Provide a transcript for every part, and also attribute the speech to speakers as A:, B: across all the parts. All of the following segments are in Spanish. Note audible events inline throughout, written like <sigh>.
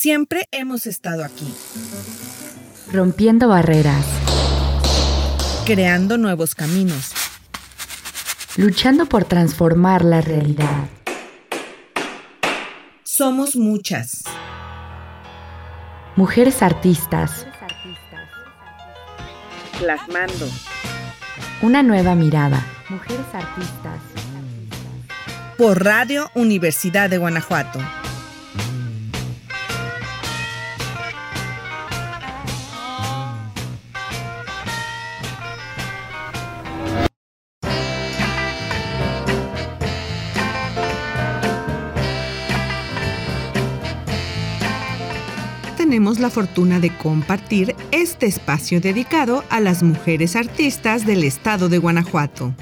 A: Siempre hemos estado aquí.
B: Rompiendo barreras.
A: Creando nuevos caminos.
B: Luchando por transformar la realidad.
A: Somos muchas.
B: Mujeres artistas.
A: Plasmando.
B: Una nueva mirada. Mujeres artistas.
A: Por Radio Universidad de Guanajuato. Tenemos la fortuna de compartir este espacio dedicado a las mujeres artistas del estado de Guanajuato.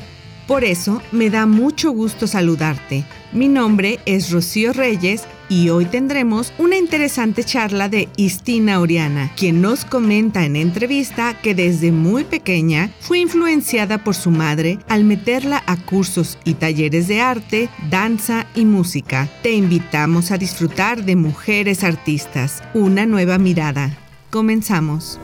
A: Por eso me da mucho gusto saludarte. Mi nombre es Rocío Reyes y hoy tendremos una interesante charla de Istina Oriana, quien nos comenta en entrevista que desde muy pequeña fue influenciada por su madre al meterla a cursos y talleres de arte, danza y música. Te invitamos a disfrutar de Mujeres Artistas, una nueva mirada. Comenzamos.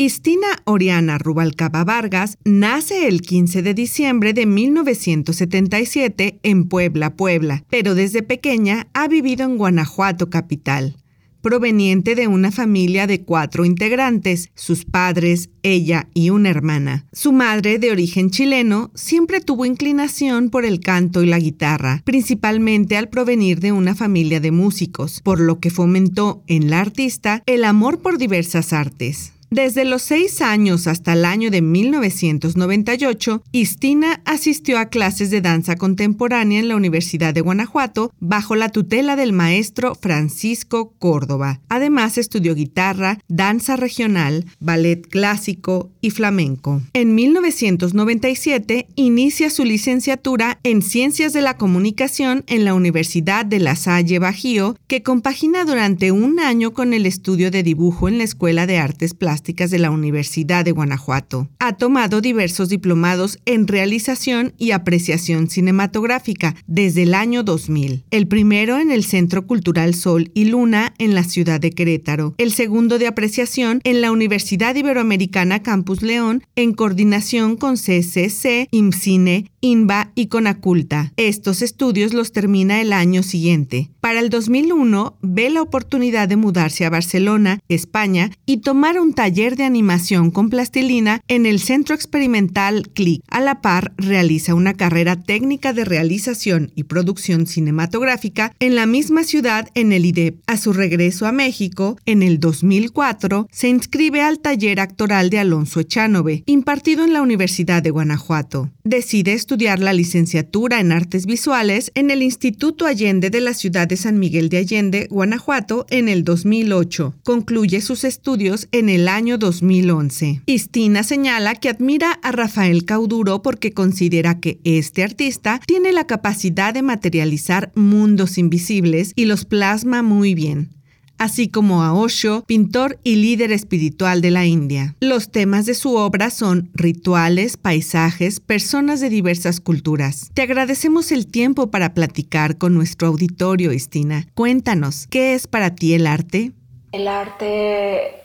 A: Istina Oriana Rubalcaba Vargas nace el 15 de diciembre de 1977 en Puebla, Puebla, pero desde pequeña ha vivido en Guanajuato capital. Proveniente de una familia de cuatro integrantes, sus padres, ella y una hermana. Su madre, de origen chileno, siempre tuvo inclinación por el canto y la guitarra, principalmente al provenir de una familia de músicos, por lo que fomentó en la artista el amor por diversas artes. Desde los seis años hasta el año de 1998, Istina asistió a clases de danza contemporánea en la Universidad de Guanajuato bajo la tutela del maestro Francisco Córdoba. Además, estudió guitarra, danza regional, ballet clásico y flamenco. En 1997, inicia su licenciatura en Ciencias de la Comunicación en la Universidad de La Salle Bajío, que compagina durante un año con el estudio de dibujo en la Escuela de Artes Plásticas de la Universidad de Guanajuato. Ha tomado diversos diplomados en realización y apreciación cinematográfica desde el año 2000. El primero en el Centro Cultural Sol y Luna en la ciudad de Querétaro. El segundo de apreciación en la Universidad Iberoamericana Campus León en coordinación con CCC, IMCINE, INBA y Conaculta. Estos estudios los termina el año siguiente. Para el 2001 ve la oportunidad de mudarse a Barcelona, España, y tomar un taller taller de animación con plastilina en el Centro Experimental CLIC. A la par, realiza una carrera técnica de realización y producción cinematográfica en la misma ciudad en el IDEP. A su regreso a México, en el 2004, se inscribe al taller actoral de Alonso Echanove, impartido en la Universidad de Guanajuato. Decide estudiar la licenciatura en artes visuales en el Instituto Allende de la ciudad de San Miguel de Allende, Guanajuato, en el 2008. Concluye sus estudios en el año año 2011. Istina señala que admira a Rafael Cauduro porque considera que este artista tiene la capacidad de materializar mundos invisibles y los plasma muy bien así como a Osho, pintor y líder espiritual de la India. Los temas de su obra son rituales, paisajes, personas de diversas culturas. Te agradecemos el tiempo para platicar con nuestro auditorio, Istina. Cuéntanos, ¿qué es para ti el arte?
C: El arte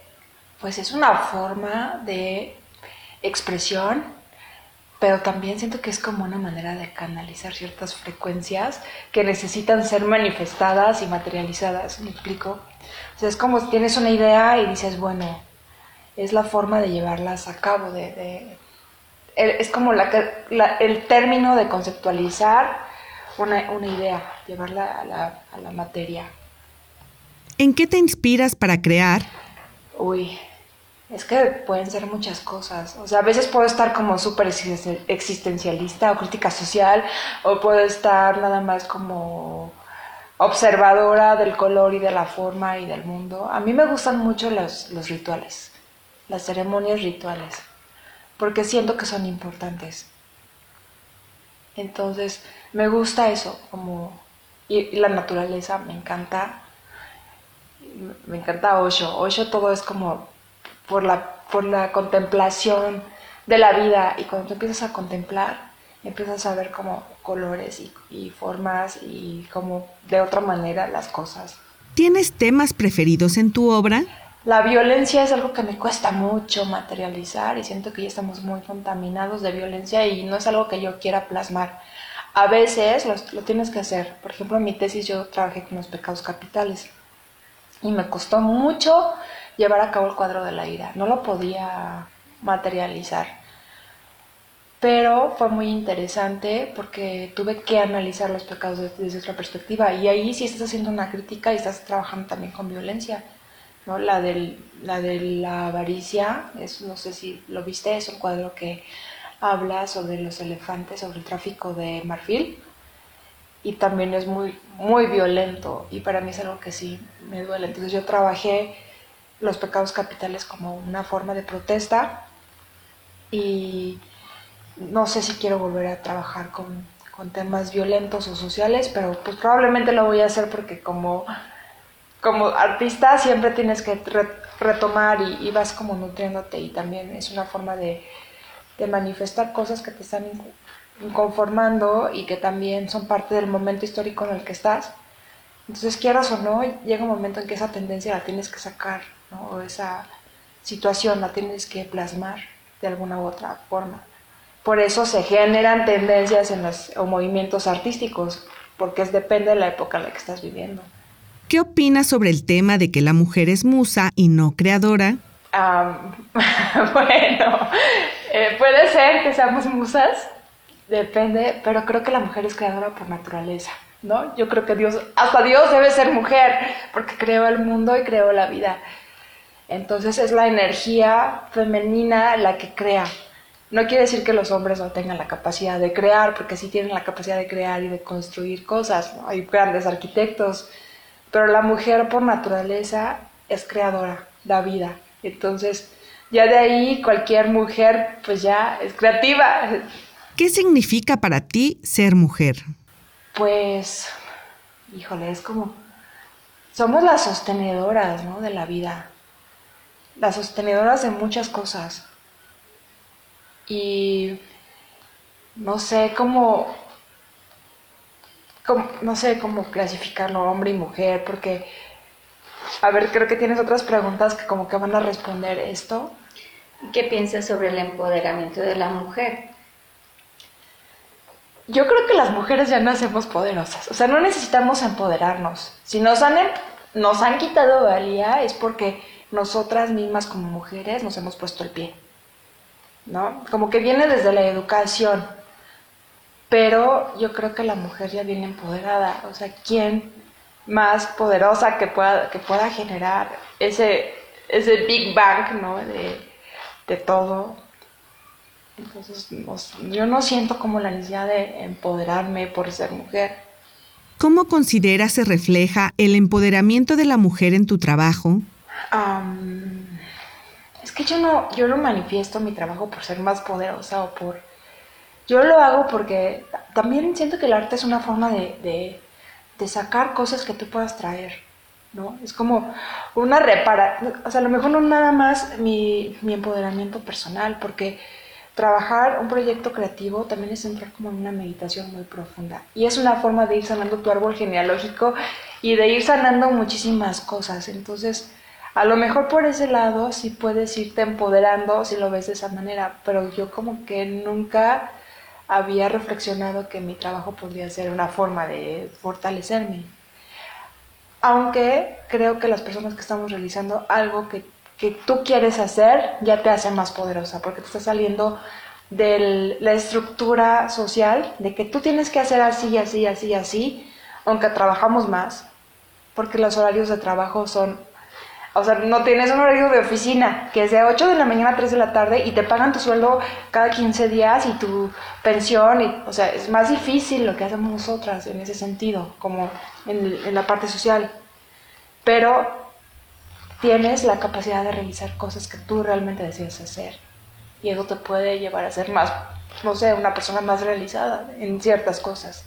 C: pues es una forma de expresión, pero también siento que es como una manera de canalizar ciertas frecuencias que necesitan ser manifestadas y materializadas, ¿me explico? O sea, es como tienes una idea y dices, bueno, es la forma de llevarlas a cabo, de, es como la, el término de conceptualizar una, idea, llevarla a la, a la materia.
A: ¿En qué te inspiras para crear?
C: Uy, es que pueden ser muchas cosas. O sea, a veces puedo estar como súper existencialista o crítica social, o puedo estar nada más como observadora del color y de la forma y del mundo. A mí me gustan mucho los, rituales, las ceremonias rituales, porque siento que son importantes. Entonces, me gusta eso, como... Y, la naturaleza, me encanta. Me encanta Osho. Osho todo es como por la, por la contemplación de la vida y cuando tú empiezas a contemplar, empiezas a ver como colores y, formas y como de otra manera las cosas.
A: ¿Tienes temas preferidos en tu obra?
C: La violencia es algo que me cuesta mucho materializar y siento que ya estamos muy contaminados de violencia y no es algo que yo quiera plasmar. A veces lo, tienes que hacer. Por ejemplo, en mi tesis yo trabajé con los pecados capitales y me costó mucho llevar a cabo el cuadro de la ira. No lo podía materializar. Pero fue muy interesante porque tuve que analizar los pecados desde, otra perspectiva. Y ahí sí estás haciendo una crítica y estás trabajando también con violencia. ¿no? La, del, la de la avaricia, es, no sé si lo viste, es un cuadro que habla sobre los elefantes, sobre el tráfico de marfil. Y también es muy, muy violento. Y para mí es algo que sí me duele. Entonces yo trabajé los pecados capitales como una forma de protesta. Y no sé si quiero volver a trabajar con, temas violentos o sociales, pero pues probablemente lo voy a hacer porque como, como artista siempre tienes que retomar y, vas como nutriéndote y también es una forma de, manifestar cosas que te están inconformando y que también son parte del momento histórico en el que estás. Entonces, quieras o no, llega un momento en que esa tendencia la tienes que sacar, ¿no? o esa situación la tienes que plasmar de alguna u otra forma. Por eso se generan tendencias en los, o movimientos artísticos, porque es, depende de la época en la que estás viviendo.
A: ¿Qué opinas sobre el tema de que la mujer es musa y no creadora? <laughs>
C: bueno, eh, puede ser que seamos musas, depende, pero creo que la mujer es creadora por naturaleza, ¿no? Yo creo que Dios, hasta Dios debe ser mujer, porque creó el mundo y creó la vida. Entonces es la energía femenina la que crea. No quiere decir que los hombres no tengan la capacidad de crear, porque sí tienen la capacidad de crear y de construir cosas. Hay grandes arquitectos, pero la mujer por naturaleza es creadora, da vida. Entonces, ya de ahí cualquier mujer pues ya es creativa.
A: ¿Qué significa para ti ser mujer?
C: Pues, híjole, es como, somos las sostenedoras ¿no? de la vida, las sostenedoras de muchas cosas y no sé cómo, no sé cómo clasificarlo hombre y mujer, porque, a ver, creo que tienes otras preguntas que como que van a responder esto.
D: ¿Qué piensas sobre el empoderamiento de la mujer?
C: Yo creo que las mujeres ya nacemos poderosas, o sea, no necesitamos empoderarnos. Si nos han, em, nos han quitado valía es porque nosotras mismas como mujeres nos hemos puesto el pie. ¿no? Como que viene desde la educación, pero yo creo que la mujer ya viene empoderada, o sea, ¿quién más poderosa que pueda, que pueda generar ese, ese Big Bang, ¿no? De, todo. Entonces, yo no siento como la necesidad de empoderarme por ser mujer.
A: ¿Cómo consideras se refleja el empoderamiento de la mujer en tu trabajo?
C: Es que yo no, yo no manifiesto mi trabajo por ser más poderosa o por... Yo lo hago porque también siento que el arte es una forma de, de, sacar cosas que tú puedas traer, ¿no? Es como una repara... O sea, a lo mejor no nada más mi, mi empoderamiento personal, porque trabajar un proyecto creativo también es entrar como en una meditación muy profunda. Y es una forma de ir sanando tu árbol genealógico y de ir sanando muchísimas cosas. Entonces, a lo mejor por ese lado sí puedes irte empoderando si lo ves de esa manera, pero yo como que nunca había reflexionado que mi trabajo podría ser una forma de fortalecerme. Aunque creo que las personas que estamos realizando algo que, que tú quieres hacer ya te hace más poderosa, porque te está saliendo de la estructura social de que tú tienes que hacer así, así, así, así, aunque trabajamos más, porque los horarios de trabajo son o sea, no tienes un horario de oficina que es de 8 de la mañana a 3 de la tarde y te pagan tu sueldo cada 15 días y tu pensión. Y, o sea, es más difícil lo que hacemos nosotras en ese sentido, como en, la parte social. Pero tienes la capacidad de realizar cosas que tú realmente deseas hacer. Y eso te puede llevar a ser más, no sé, una persona más realizada en ciertas cosas.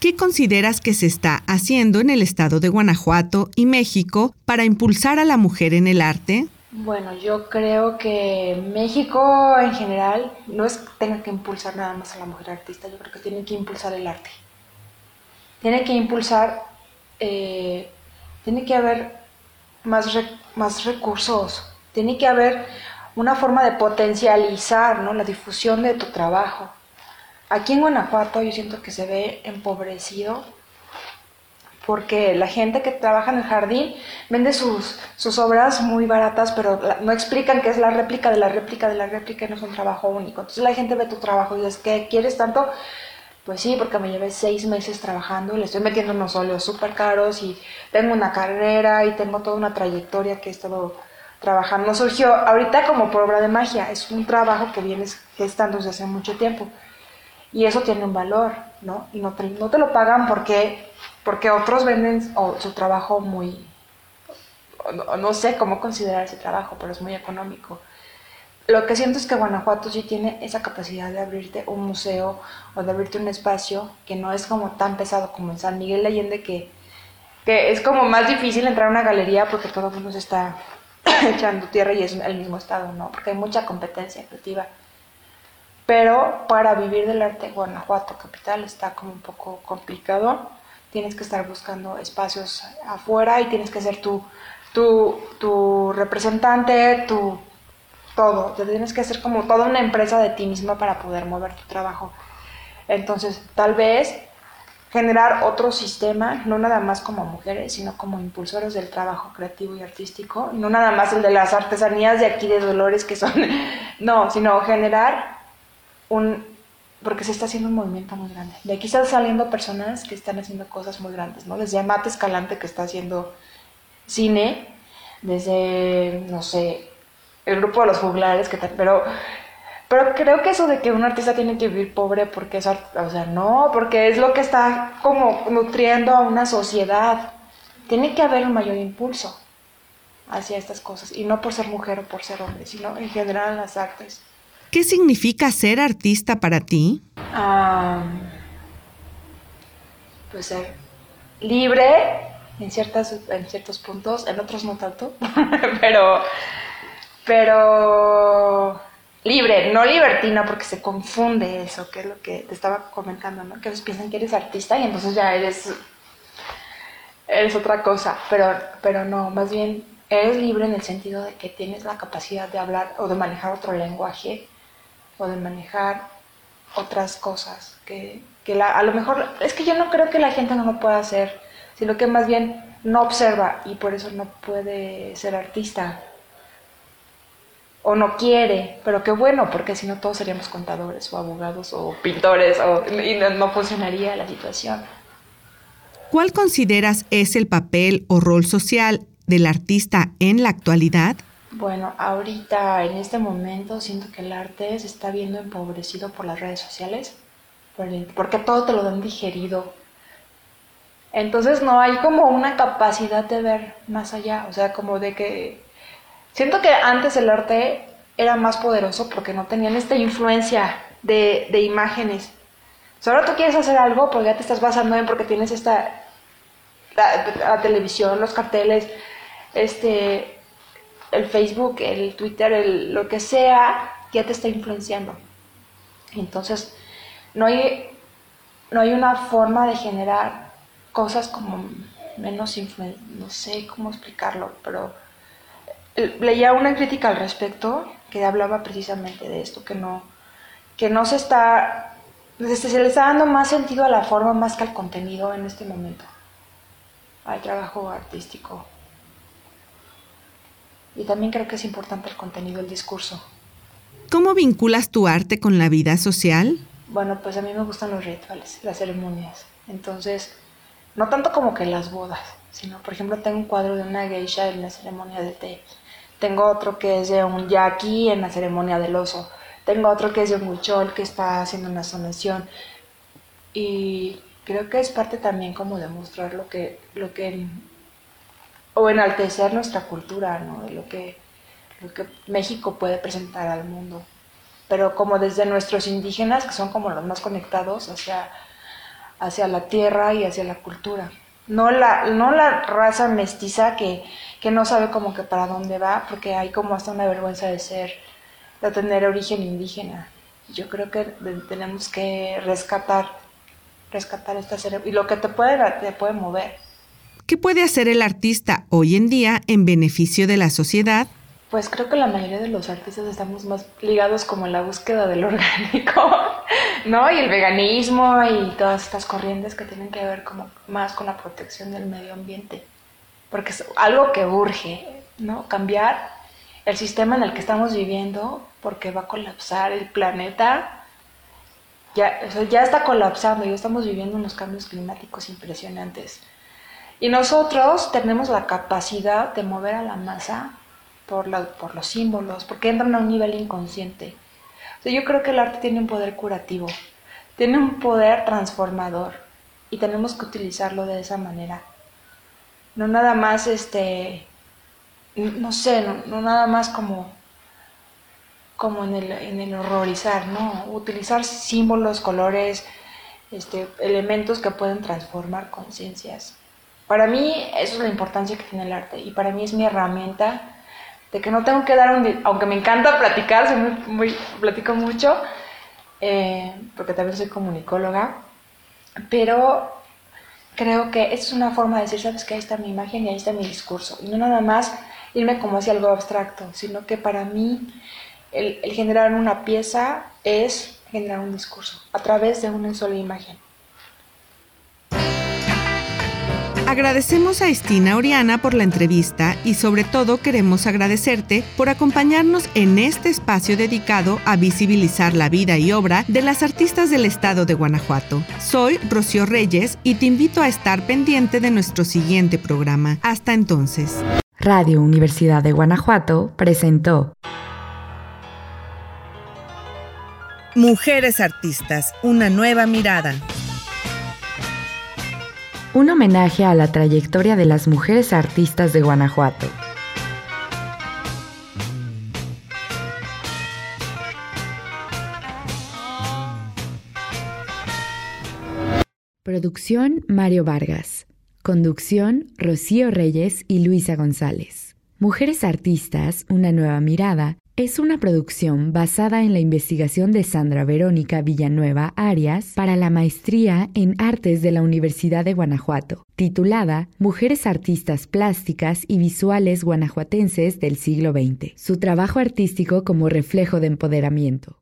A: ¿Qué consideras que se está haciendo en el estado de Guanajuato y México para impulsar a la mujer en el arte?
C: Bueno, yo creo que México en general no es que tenga que impulsar nada más a la mujer artista, yo creo que tiene que impulsar el arte. Tiene que impulsar eh, tiene que haber más, más recursos, tiene que haber una forma de potencializar ¿no? la difusión de tu trabajo. Aquí en Guanajuato yo siento que se ve empobrecido porque la gente que trabaja en el jardín vende sus, sus obras muy baratas, pero no explican que es la réplica de la réplica de la réplica y no es un trabajo único. Entonces la gente ve tu trabajo y dice, ¿qué quieres tanto? Pues sí, porque me llevé seis meses trabajando y le estoy metiendo unos óleos súper caros y tengo una carrera y tengo toda una trayectoria que he estado trabajando. No surgió ahorita como por obra de magia, es un trabajo que vienes gestando desde hace mucho tiempo. Y eso tiene un valor, ¿no? Y no te, lo pagan porque, porque otros venden su trabajo muy... No, no sé cómo considerar ese trabajo, pero es muy económico. Lo que siento es que Guanajuato sí tiene esa capacidad de abrirte un museo o de abrirte un espacio que no es como tan pesado como en San Miguel de Allende, que, que es como más difícil entrar a una galería porque todo el mundo se está <clears throat> echando tierra y es el mismo estado, ¿no? Porque hay mucha competencia creativa. Pero para vivir del arte, Guanajuato capital está como un poco complicado. Tienes que estar buscando espacios afuera y tienes que ser tu, tu, tu representante, tu todo. Te tienes que hacer como toda una empresa de ti misma para poder mover tu trabajo. Entonces, tal vez generar otro sistema, no nada más como mujeres, sino como impulsores del trabajo creativo y artístico, no nada más el de las artesanías de aquí de Dolores que son, <laughs> no, sino generar un, porque se está haciendo un movimiento muy grande. De aquí están saliendo personas que están haciendo cosas muy grandes, ¿no? Desde Amate Escalante que está haciendo cine, desde, no sé, el grupo de los juglares, que tal, pero, pero creo que eso de que un artista tiene que vivir pobre porque es, o sea, no, porque es lo que está como nutriendo a una sociedad. Tiene que haber un mayor impulso hacia estas cosas, y no por ser mujer o por ser hombre, sino en general en las artes.
A: ¿Qué significa ser artista para ti?
C: pues ser libre en, ciertas, en ciertos puntos, en otros no tanto, <laughs> pero pero libre, no libertina, porque se confunde eso, que es lo que te estaba comentando, ¿no? Que ellos piensan que eres artista y entonces ya eres, eres otra cosa, pero, pero no, más bien eres libre en el sentido de que tienes la capacidad de hablar o de manejar otro lenguaje o de manejar otras cosas que, que a lo mejor es que yo no creo que la gente no lo pueda hacer, sino que más bien no observa y por eso no puede ser artista o no quiere, pero qué bueno, porque si no todos seríamos contadores o abogados o pintores o, y no, funcionaría la situación.
A: ¿Cuál consideras es el papel o rol social del artista en la actualidad?
C: Bueno, ahorita en este momento siento que el arte se está viendo empobrecido por las redes sociales, porque todo te lo dan digerido. Entonces no hay como una capacidad de ver más allá, o sea, como de que Siento que antes el arte era más poderoso porque no tenían esta influencia de, imágenes. ahora tú quieres hacer algo porque ya te estás basando en porque tienes esta la, televisión, los carteles, este el Facebook, el Twitter, el, lo que sea, ya te está influenciando. Entonces, no hay, no hay una forma de generar cosas como menos influencia, no sé cómo explicarlo, pero leía una crítica al respecto que hablaba precisamente de esto, que no, que no se está, se le está dando más sentido a la forma más que al contenido en este momento, al trabajo artístico. Y también creo que es importante el contenido, el discurso.
A: ¿Cómo vinculas tu arte con la vida social?
C: Bueno, pues a mí me gustan los rituales, las ceremonias. Entonces, no tanto como que las bodas, sino, por ejemplo, tengo un cuadro de una geisha en la ceremonia de té. Tengo otro que es de un yaqui en la ceremonia del oso. Tengo otro que es de un huichol que está haciendo una sanación. Y creo que es parte también como de mostrar lo que, lo que o enaltecer nuestra cultura, ¿no? lo que, lo que México puede presentar al mundo. Pero como desde nuestros indígenas, que son como los más conectados hacia, hacia la tierra y hacia la cultura. No la, no la raza mestiza que, que no sabe como que para dónde va, porque hay como hasta una vergüenza de ser, de tener origen indígena. Yo creo que tenemos que rescatar, rescatar esta cerebro y lo que te puede, te puede mover.
A: ¿Qué puede hacer el artista hoy en día en beneficio de la sociedad?
C: Pues creo que la mayoría de los artistas estamos más ligados como en la búsqueda del <laughs> orgánico, ¿no? Y el veganismo y todas estas corrientes que tienen que ver como más con la protección del medio ambiente. Porque es algo que urge, ¿no? Cambiar el sistema en el que estamos viviendo porque va a colapsar el planeta. Ya, ya está colapsando, ya estamos viviendo unos cambios climáticos impresionantes. Y nosotros tenemos la capacidad de mover a la masa por, los símbolos, porque entran a un nivel inconsciente. yo creo que el arte tiene un poder curativo, tiene un poder transformador y tenemos que utilizarlo de esa manera. No nada más, este, no sé, no, nada más como, como en, el, en el horrorizar, ¿no? Utilizar símbolos, colores, este, elementos que pueden transformar conciencias. Para mí eso es la importancia que tiene el arte y para mí es mi herramienta de que no tengo que dar un... Aunque me encanta platicar, soy muy, platico mucho, eh, porque también soy comunicóloga, pero creo que es una forma de decir, sabes que ahí está mi imagen y ahí está mi discurso. Y no nada más irme como hacia algo abstracto, sino que para mí el, el generar una pieza es generar un discurso a través de una sola imagen.
A: Agradecemos a Estina Oriana por la entrevista y sobre todo queremos agradecerte por acompañarnos en este espacio dedicado a visibilizar la vida y obra de las artistas del estado de Guanajuato. Soy Rocío Reyes y te invito a estar pendiente de nuestro siguiente programa. Hasta entonces.
B: Radio Universidad de Guanajuato presentó
A: Mujeres Artistas, una nueva mirada
B: un homenaje a la trayectoria de las mujeres artistas de Guanajuato. Producción Mario Vargas. Conducción Rocío Reyes y Luisa González. Mujeres Artistas, una nueva mirada es una producción basada en la investigación de Sandra Verónica Villanueva Arias para la maestría en artes de la Universidad de Guanajuato, titulada Mujeres Artistas Plásticas y Visuales Guanajuatenses del siglo XX. Su trabajo artístico como reflejo de empoderamiento.